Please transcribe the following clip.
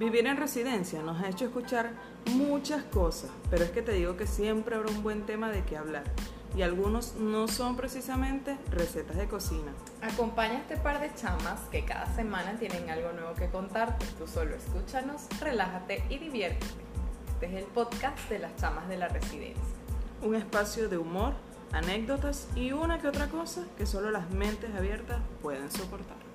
Vivir en residencia nos ha hecho escuchar muchas cosas, pero es que te digo que siempre habrá un buen tema de qué hablar. Y algunos no son precisamente recetas de cocina. Acompaña a este par de chamas que cada semana tienen algo nuevo que contarte. Tú solo escúchanos, relájate y diviértete. Este es el podcast de las chamas de la residencia. Un espacio de humor, anécdotas y una que otra cosa que solo las mentes abiertas pueden soportar.